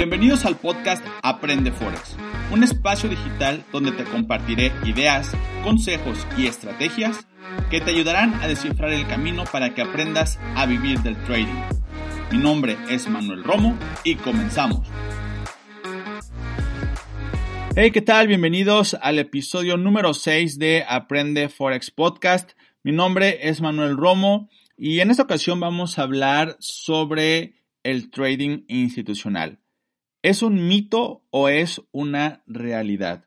Bienvenidos al podcast Aprende Forex, un espacio digital donde te compartiré ideas, consejos y estrategias que te ayudarán a descifrar el camino para que aprendas a vivir del trading. Mi nombre es Manuel Romo y comenzamos. Hey, ¿qué tal? Bienvenidos al episodio número 6 de Aprende Forex Podcast. Mi nombre es Manuel Romo y en esta ocasión vamos a hablar sobre el trading institucional. ¿Es un mito o es una realidad?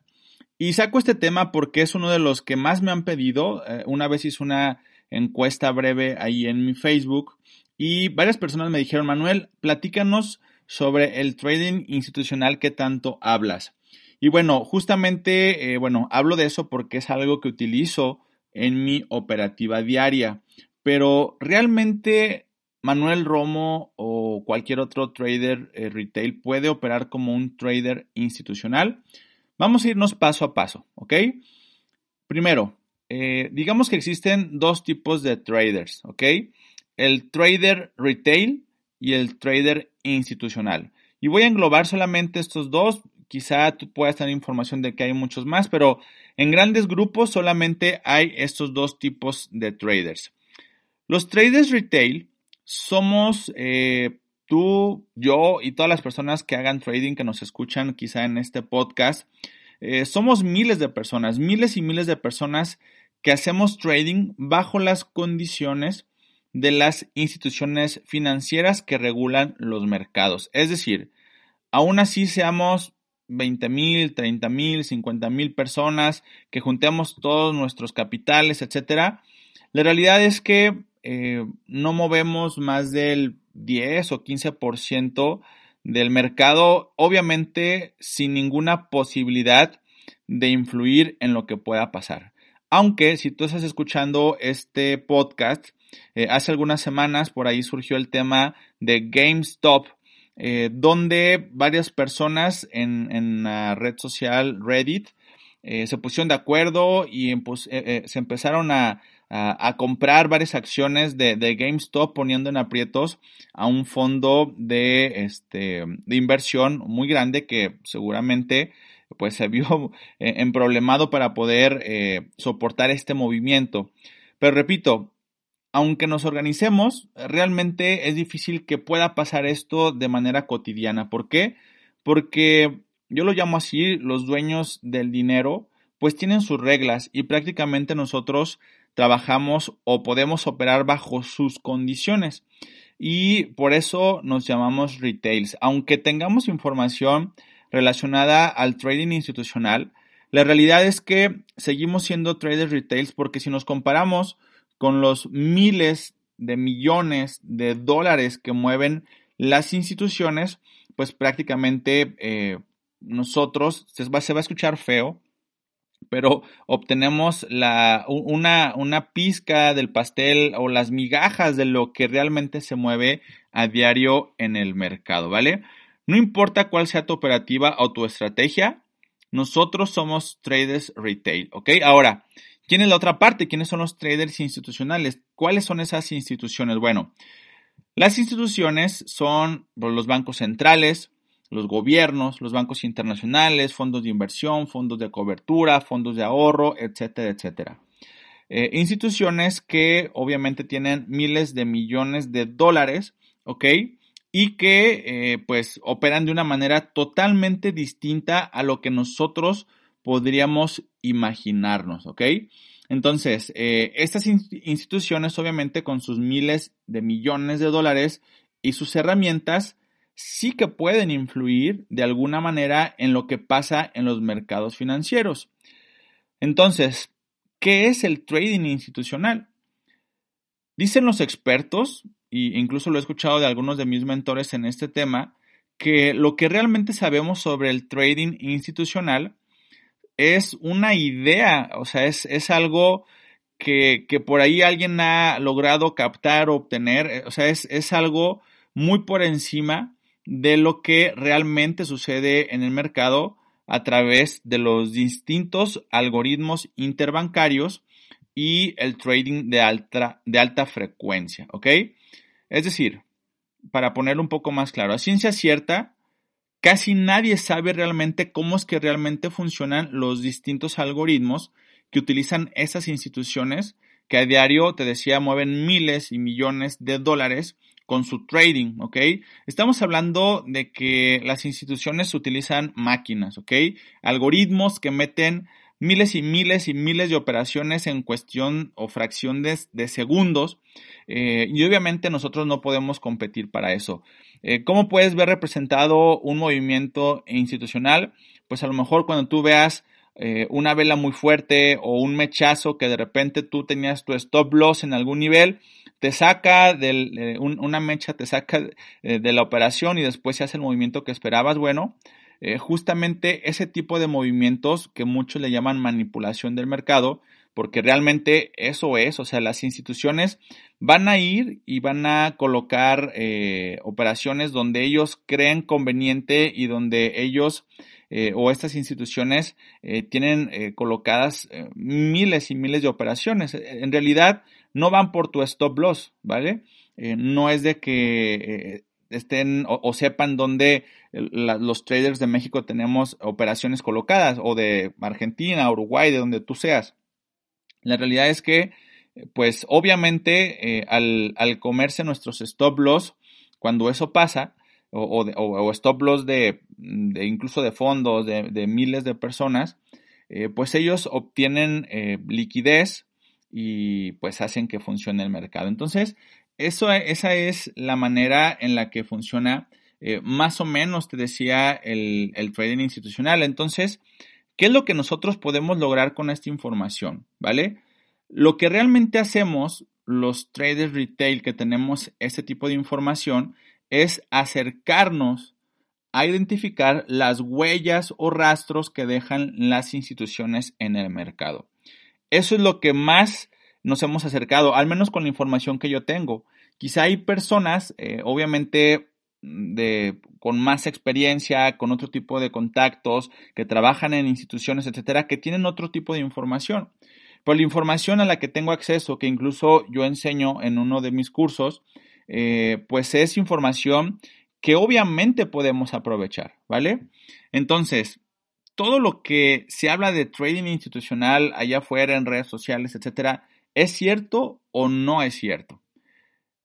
Y saco este tema porque es uno de los que más me han pedido. Eh, una vez hice una encuesta breve ahí en mi Facebook y varias personas me dijeron, Manuel, platícanos sobre el trading institucional que tanto hablas. Y bueno, justamente, eh, bueno, hablo de eso porque es algo que utilizo en mi operativa diaria. Pero realmente Manuel Romo o cualquier otro trader eh, retail puede operar como un trader institucional. Vamos a irnos paso a paso, ¿ok? Primero, eh, digamos que existen dos tipos de traders, ¿ok? El trader retail y el trader institucional. Y voy a englobar solamente estos dos. Quizá tú puedas tener información de que hay muchos más, pero en grandes grupos solamente hay estos dos tipos de traders. Los traders retail somos eh, tú, yo y todas las personas que hagan trading que nos escuchan quizá en este podcast. Eh, somos miles de personas, miles y miles de personas que hacemos trading bajo las condiciones de las instituciones financieras que regulan los mercados. Es decir, aún así seamos 20 mil, 30 mil, 50 mil personas, que juntemos todos nuestros capitales, etcétera. La realidad es que eh, no movemos más del 10 o 15% del mercado, obviamente sin ninguna posibilidad de influir en lo que pueda pasar. Aunque si tú estás escuchando este podcast, eh, hace algunas semanas por ahí surgió el tema de GameStop, eh, donde varias personas en, la red social Reddit se pusieron de acuerdo y se empezaron a, a, comprar varias acciones de, GameStop poniendo en aprietos a un fondo de, este, de inversión muy grande que seguramente pues se vio emproblemado para poder eh, soportar este movimiento. Pero repito, aunque nos organicemos, realmente es difícil que pueda pasar esto de manera cotidiana. ¿Por qué? Porque yo lo llamo así, los dueños del dinero, pues tienen sus reglas y prácticamente nosotros trabajamos o podemos operar bajo sus condiciones. Y por eso nos llamamos retails. Aunque tengamos información relacionada al trading institucional, la realidad es que seguimos siendo traders retails porque si nos comparamos con los miles de millones de dólares que mueven las instituciones, pues prácticamente eh, nosotros, se va, se va a escuchar feo, pero obtenemos la, una, una pizca del pastel o las migajas de lo que realmente se mueve a diario en el mercado, ¿vale? No importa cuál sea tu operativa o tu estrategia, nosotros somos traders retail, ¿ok? Ahora, ¿quién es la otra parte? ¿Quiénes son los traders institucionales? ¿Cuáles son esas instituciones? Bueno, las instituciones son los bancos centrales, los gobiernos, los bancos internacionales, fondos de inversión, fondos de cobertura, fondos de ahorro, etcétera, etcétera. Eh, instituciones que obviamente tienen miles de millones de dólares, ¿ok? Y que eh, pues operan de una manera totalmente distinta a lo que nosotros podríamos imaginarnos, ¿ok? Entonces, eh, estas instituciones obviamente con sus miles de millones de dólares y sus herramientas sí que pueden influir de alguna manera en lo que pasa en los mercados financieros. Entonces, ¿qué es el trading institucional? Dicen los expertos, e incluso lo he escuchado de algunos de mis mentores en este tema, que lo que realmente sabemos sobre el trading institucional es una idea, o sea, es, algo que, por ahí alguien ha logrado captar o obtener, o sea, es, es algo muy por encima de lo que realmente sucede en el mercado a través de los distintos algoritmos interbancarios y el trading de alta, de alta frecuencia, ¿ok? Es decir, para ponerlo un poco más claro, a ciencia cierta, casi nadie sabe realmente cómo es que realmente funcionan los distintos algoritmos que utilizan esas instituciones que a diario, te decía, mueven miles y millones de dólares con su trading, ¿ok? Estamos hablando de que las instituciones utilizan máquinas, ¿ok? Algoritmos que meten miles y miles y miles de operaciones en cuestión o fracciones de segundos eh, y obviamente nosotros no podemos competir para eso. Eh, ¿Cómo puedes ver representado un movimiento institucional? Pues a lo mejor cuando tú veas eh, una vela muy fuerte o un mechazo que de repente tú tenías tu stop loss en algún nivel, te saca de una mecha, te saca de la operación y después se hace el movimiento que esperabas. Bueno, eh, justamente ese tipo de movimientos que muchos le llaman manipulación del mercado, porque realmente eso es, o sea, las instituciones van a ir y van a colocar eh, operaciones donde ellos creen conveniente y donde ellos eh, o estas instituciones tienen colocadas miles y miles de operaciones. En realidad no van por tu stop loss, ¿vale? no es de que estén o, sepan dónde los traders de México tenemos operaciones colocadas o de Argentina, Uruguay, de donde tú seas. La realidad es que, pues obviamente eh, al, comerse nuestros stop loss, cuando eso pasa, o, stop loss de, incluso de fondos, de, miles de personas, eh, pues ellos obtienen eh, liquidez y pues hacen que funcione el mercado. Entonces, eso, esa es la manera en la que funciona eh, más o menos, te decía, el, el, trading institucional. Entonces, ¿qué es lo que nosotros podemos lograr con esta información? ¿Vale? Lo que realmente hacemos los traders retail que tenemos este tipo de información es acercarnos a identificar las huellas o rastros que dejan las instituciones en el mercado. Eso es lo que más nos hemos acercado, al menos con la información que yo tengo. Quizá hay personas, eh, obviamente, con más experiencia, con otro tipo de contactos, que trabajan en instituciones, etcétera, que tienen otro tipo de información. Pero la información a la que tengo acceso, que incluso yo enseño en uno de mis cursos, eh, pues es información que obviamente podemos aprovechar, ¿vale? Entonces, todo lo que se habla de trading institucional allá afuera en redes sociales, etcétera, ¿Es cierto o no es cierto?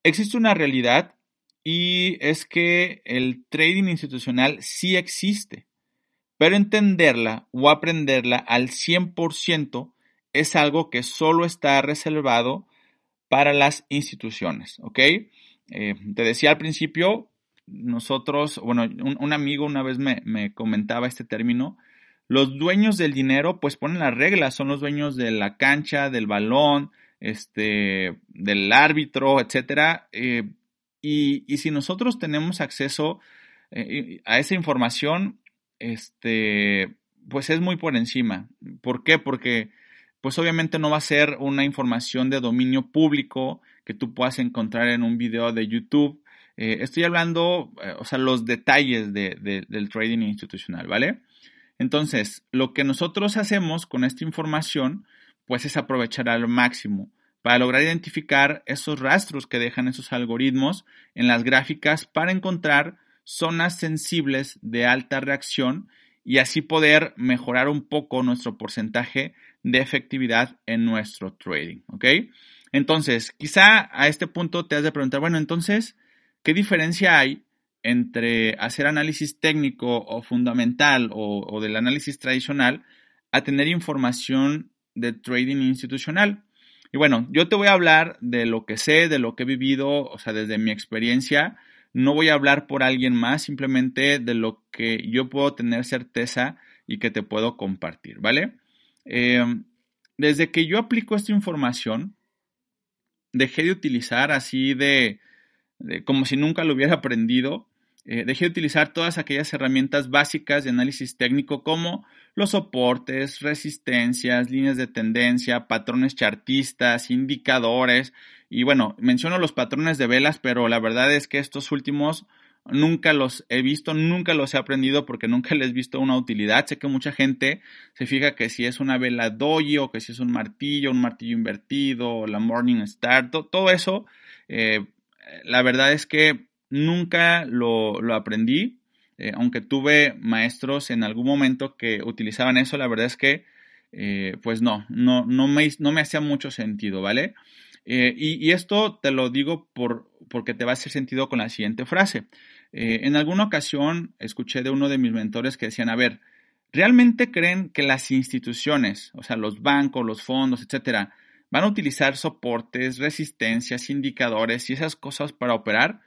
Existe una realidad y es que el trading institucional sí existe, pero entenderla o aprenderla al 100% es algo que solo está reservado para las instituciones, ¿ok? Eh, te decía al principio, nosotros, bueno, un, amigo una vez me, me, comentaba este término, los dueños del dinero pues ponen las reglas, son los dueños de la cancha, del balón, este, del árbitro, etcétera. Eh, y, si nosotros tenemos acceso eh, a esa información, este, pues es muy por encima. ¿Por qué? Porque pues obviamente no va a ser una información de dominio público que tú puedas encontrar en un video de YouTube. Eh, estoy hablando, o sea, los detalles del trading institucional, ¿vale? Entonces, lo que nosotros hacemos con esta información, pues es aprovechar al máximo para lograr identificar esos rastros que dejan esos algoritmos en las gráficas para encontrar zonas sensibles de alta reacción y así poder mejorar un poco nuestro porcentaje de efectividad en nuestro trading, ¿ok? Entonces, quizá a este punto te has de preguntar, bueno, entonces, ¿qué diferencia hay entre hacer análisis técnico o fundamental o, del análisis tradicional a tener información de trading institucional. Y bueno, yo te voy a hablar de lo que sé, de lo que he vivido, o sea, desde mi experiencia. No voy a hablar por alguien más, simplemente de lo que yo puedo tener certeza y que te puedo compartir, ¿vale? Eh, desde que yo aplico esta información, dejé de utilizar así de, como si nunca lo hubiera aprendido eh, dejé de utilizar todas aquellas herramientas básicas de análisis técnico como los soportes, resistencias, líneas de tendencia, patrones chartistas, indicadores. Y bueno, menciono los patrones de velas, pero la verdad es que estos últimos nunca los he visto, nunca los he aprendido porque nunca les he visto una utilidad. Sé que mucha gente se fija que si es una vela doji o que si es un martillo, un martillo invertido, la Morning Star, todo eso, eh, la verdad es que nunca lo, aprendí. Eh, aunque tuve maestros en algún momento que utilizaban eso, la verdad es que, eh, pues no, no, no, me, no me hacía mucho sentido, ¿vale? Eh, y, esto te lo digo por, porque te va a hacer sentido con la siguiente frase. en alguna ocasión escuché de uno de mis mentores que decían, a ver, ¿realmente creen que las instituciones, o sea, los bancos, los fondos, etcétera, van a utilizar soportes, resistencias, indicadores y esas cosas para operar?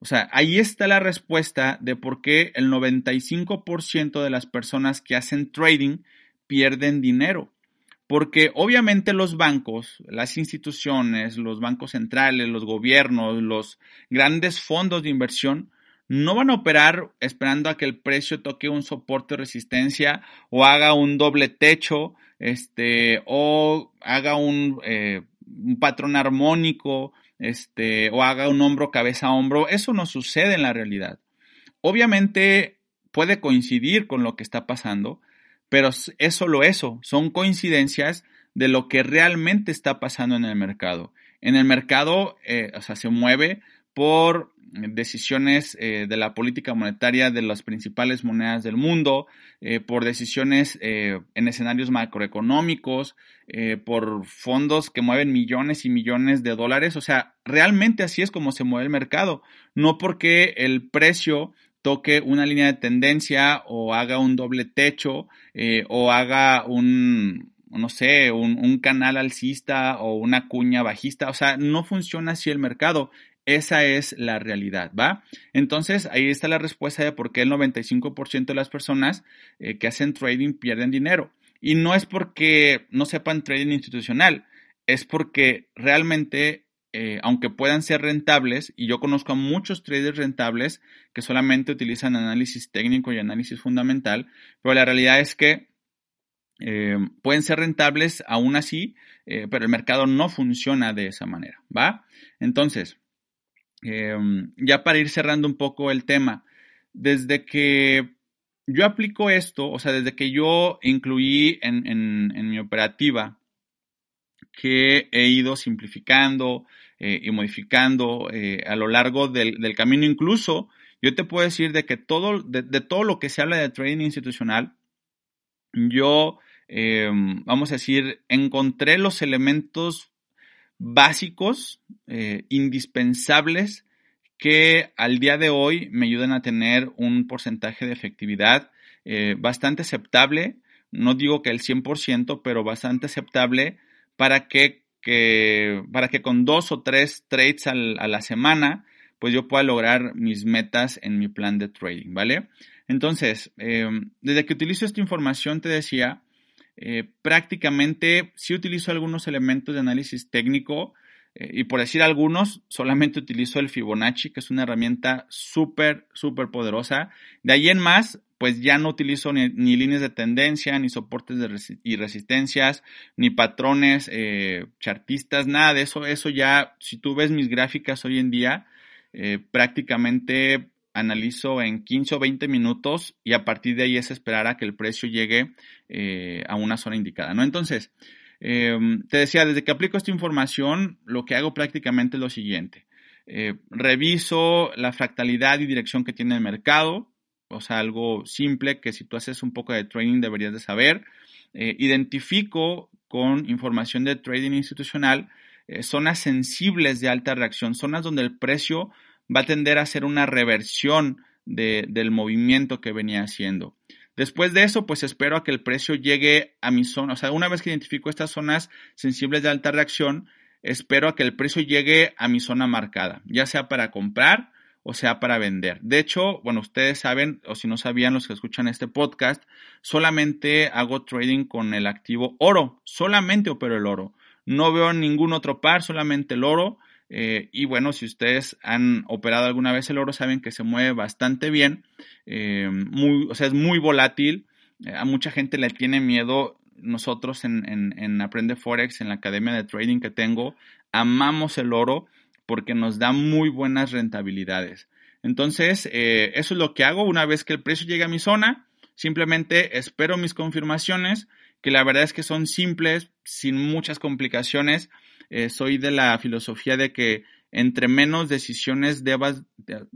O sea, ahí está la respuesta de por qué el 95% de las personas que hacen trading pierden dinero. Porque obviamente los bancos, las instituciones, los bancos centrales, los gobiernos, los grandes fondos de inversión no van a operar esperando a que el precio toque un soporte de resistencia o haga un doble techo, este, o haga un, eh, un patrón armónico, este, o haga un hombro cabeza a hombro. Eso no sucede en la realidad. Obviamente puede coincidir con lo que está pasando, pero es solo eso, son coincidencias de lo que realmente está pasando en el mercado. En el mercado, eh, o sea, se mueve por decisiones eh, de la política monetaria de las principales monedas del mundo, eh, por decisiones eh, en escenarios macroeconómicos, por fondos que mueven millones y millones de dólares. O sea, realmente así es como se mueve el mercado, no porque el precio toque una línea de tendencia o haga un doble techo o haga un, no sé, un, un, canal alcista o una cuña bajista. O sea, no funciona así el mercado. Esa es la realidad, ¿va? Entonces, ahí está la respuesta de por qué el 95% de las personas eh, que hacen trading pierden dinero. Y no es porque no sepan trading institucional, es porque realmente, eh, aunque puedan ser rentables, y yo conozco a muchos traders rentables que solamente utilizan análisis técnico y análisis fundamental, pero la realidad es que eh, pueden ser rentables aún así, pero el mercado no funciona de esa manera, ¿va? Entonces, Em, ya para ir cerrando un poco el tema, desde que yo aplico esto, o sea, desde que yo incluí en, mi operativa que he ido simplificando eh, y modificando eh, a lo largo del, camino, incluso yo te puedo decir de que todo, de, todo lo que se habla de trading institucional, yo, em, vamos a decir, encontré los elementos básicos, eh, indispensables, que al día de hoy me ayudan a tener un porcentaje de efectividad eh, bastante aceptable, no digo que el 100%, pero bastante aceptable para que, para que con dos o tres trades a la semana, pues yo pueda lograr mis metas en mi plan de trading, ¿vale? Entonces, eh, desde que utilizo esta información, te decía, eh, prácticamente sí utilizo algunos elementos de análisis técnico eh, y por decir algunos, solamente utilizo el Fibonacci, que es una herramienta súper, súper poderosa. De ahí en más, pues ya no utilizo ni, líneas de tendencia, ni soportes de y resistencias, ni patrones eh, chartistas, nada de eso. Eso ya, si tú ves mis gráficas hoy en día, prácticamente analizo en 15 o 20 minutos y a partir de ahí es esperar a que el precio llegue eh, a una zona indicada, ¿no? Entonces, em, te decía, desde que aplico esta información, lo que hago prácticamente es lo siguiente. Eh, reviso la fractalidad y dirección que tiene el mercado, o sea, algo simple que si tú haces un poco de trading deberías de saber. Eh, identifico con información de trading institucional zonas sensibles de alta reacción, zonas donde el precio va a tender a hacer una reversión del movimiento que venía haciendo. Después de eso, pues espero a que el precio llegue a mi zona. O sea, una vez que identifico estas zonas sensibles de alta reacción, espero a que el precio llegue a mi zona marcada, ya sea para comprar o sea para vender. De hecho, bueno, ustedes saben, o si no sabían los que escuchan este podcast, solamente hago trading con el activo oro, solamente opero el oro. No veo ningún otro par, solamente el oro. Eh, y bueno, si ustedes han operado alguna vez el oro, saben que se mueve bastante bien, eh, muy, o sea, es muy volátil. Eh, a mucha gente le tiene miedo. Nosotros en, en, Aprende Forex, en la academia de trading que tengo, amamos el oro porque nos da muy buenas rentabilidades. Entonces, eso es lo que hago una vez que el precio llega a mi zona. Simplemente espero mis confirmaciones, que la verdad es que son simples, sin muchas complicaciones. Eh, soy de la filosofía de que entre menos decisiones debas,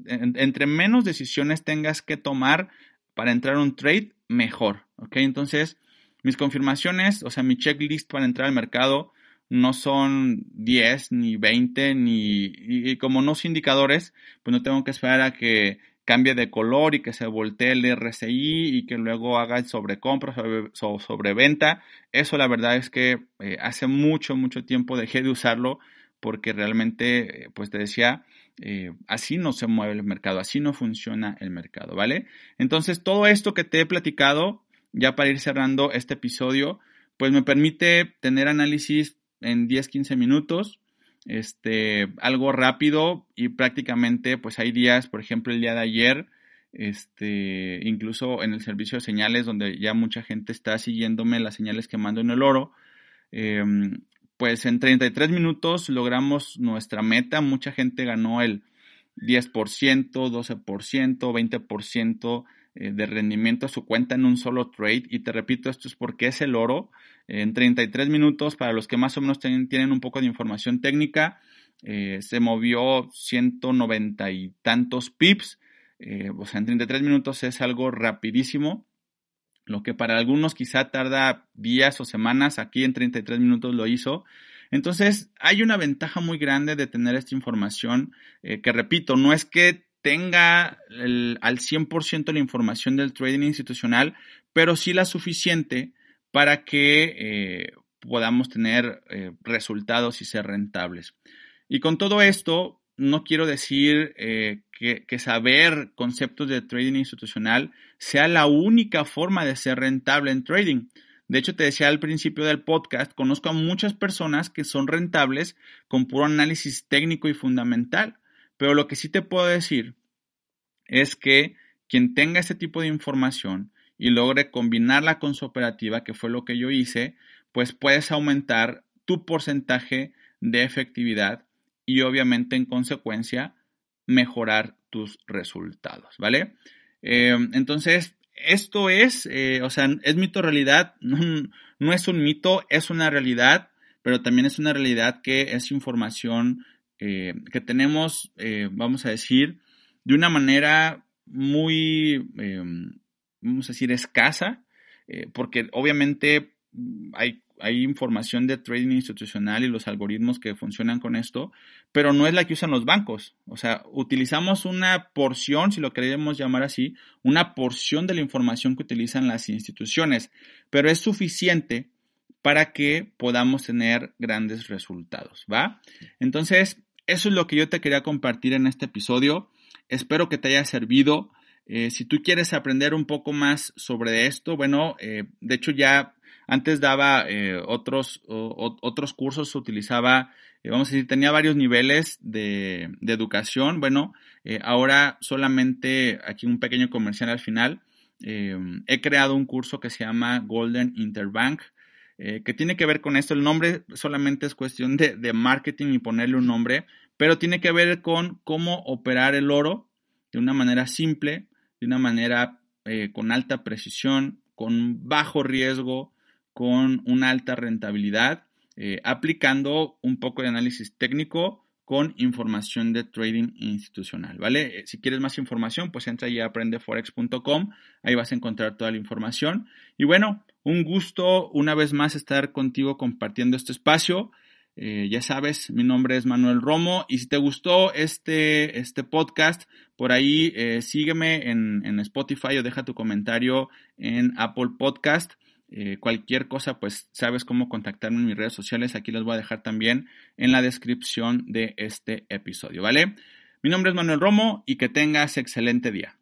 entre menos decisiones tengas que tomar para entrar a un trade, mejor. ¿Ok? Entonces, mis confirmaciones, o sea, mi checklist para entrar al mercado no son 10 ni 20 ni y, como no son indicadores, pues no tengo que esperar a que cambie de color y que se voltee el RSI y que luego haga sobrecompra o sobreventa. Eso la verdad es que eh, hace mucho, mucho tiempo dejé de usarlo porque realmente, pues te decía, eh, así no se mueve el mercado, así no funciona el mercado, ¿vale? Entonces, todo esto que te he platicado, ya para ir cerrando este episodio, pues me permite tener análisis en 10, 15 minutos, este, algo rápido y prácticamente, pues hay días, por ejemplo, el día de ayer, este, incluso en el servicio de señales, donde ya mucha gente está siguiéndome las señales que mando en el oro, em, pues en 33 minutos logramos nuestra meta. Mucha gente ganó el 10%, 12%, 20% de rendimiento a su cuenta en un solo trade. Y te repito, esto es porque es el oro. En 33 minutos, para los que más o menos tienen un poco de información técnica, eh, se movió 190 y tantos pips. Eh, o sea, en 33 minutos es algo rapidísimo. Lo que para algunos quizá tarda días o semanas, aquí en 33 minutos lo hizo. Entonces, hay una ventaja muy grande de tener esta información, eh, que repito, no es que tenga al 100% la información del trading institucional, pero sí la suficiente para que eh, podamos tener eh, resultados y ser rentables. Y con todo esto, no quiero decir eh, que, saber conceptos de trading institucional sea la única forma de ser rentable en trading. De hecho, te decía al principio del podcast, conozco a muchas personas que son rentables con puro análisis técnico y fundamental. Pero lo que sí te puedo decir es que quien tenga este tipo de información y logre combinarla con su operativa, que fue lo que yo hice, pues puedes aumentar tu porcentaje de efectividad y obviamente en consecuencia mejorar tus resultados, ¿vale? Eh, entonces, esto es, eh, o sea, es mito realidad, no, es un mito, es una realidad, pero también es una realidad que es información eh, que tenemos, vamos a decir, de una manera muy, vamos a decir, escasa, porque obviamente hay hay información de trading institucional y los algoritmos que funcionan con esto, pero no es la que usan los bancos. O sea, utilizamos una porción, si lo queremos llamar así, una porción de la información que utilizan las instituciones, pero es suficiente para que podamos tener grandes resultados, ¿va? Entonces, eso es lo que yo te quería compartir en este episodio. Espero que te haya servido. Eh, si tú quieres aprender un poco más sobre esto, bueno, eh, de hecho ya antes daba eh, otros, otros cursos, utilizaba, vamos a decir, tenía varios niveles de, educación. Bueno, ahora solamente aquí un pequeño comercial al final. he creado un curso que se llama Golden Interbank, que tiene que ver con esto. El nombre solamente es cuestión de, de marketing y ponerle un nombre, pero tiene que ver con cómo operar el oro de una manera simple, de una manera con alta precisión, con bajo riesgo, con una alta rentabilidad, eh, aplicando un poco de análisis técnico con información de trading institucional, ¿vale? Eh, si quieres más información, pues entra a aprendeforex.com, ahí vas a encontrar toda la información. Y bueno, un gusto una vez más estar contigo compartiendo este espacio. Eh, ya sabes, mi nombre es Manuel Romo y si te gustó este, este podcast, por ahí sígueme en, en Spotify o deja tu comentario en Apple Podcast. Eh, cualquier cosa, pues sabes cómo contactarme en mis redes sociales. Aquí les voy a dejar también en la descripción de este episodio, ¿vale? Mi nombre es Manuel Romo y que tengas excelente día.